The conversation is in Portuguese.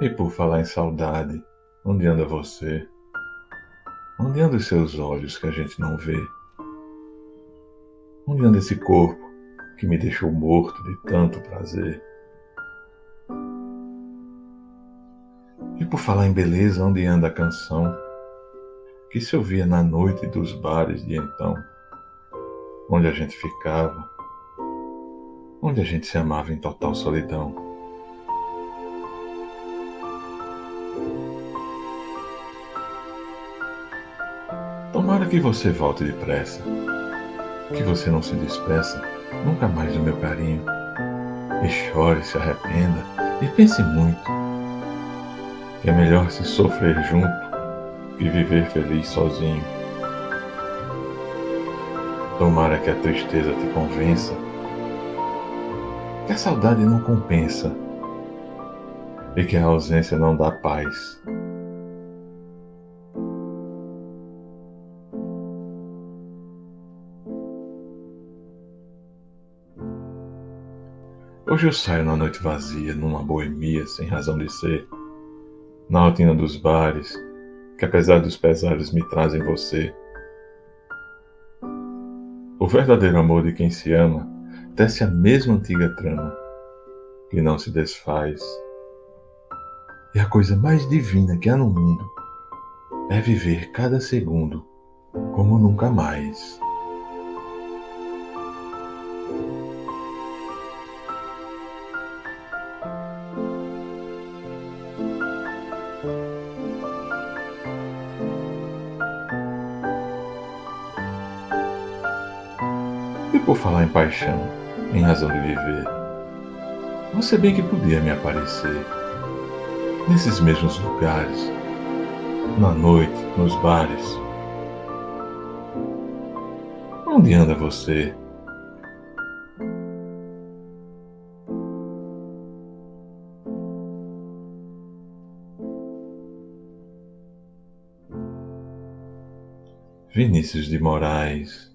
E por falar em saudade, onde anda você? Onde andam os seus olhos que a gente não vê? Onde anda esse corpo que me deixou morto de tanto prazer? E por falar em beleza, onde anda a canção que se ouvia na noite dos bares de então, onde a gente ficava, onde a gente se amava em total solidão? Tomara que você volte depressa, que você não se despeça nunca mais do meu carinho, e chore, se arrependa e pense muito, que é melhor se sofrer junto que viver feliz sozinho. Tomara que a tristeza te convença, que a saudade não compensa e que a ausência não dá paz. Hoje eu saio na noite vazia, numa boemia sem razão de ser, na rotina dos bares, que apesar dos pesares me trazem você. O verdadeiro amor de quem se ama tece a mesma antiga trama, que não se desfaz. E a coisa mais divina que há no mundo é viver cada segundo como nunca mais. Por falar em paixão, em razão de viver, você bem que podia me aparecer nesses mesmos lugares, na noite, nos bares. Onde anda você? Vinícius de Moraes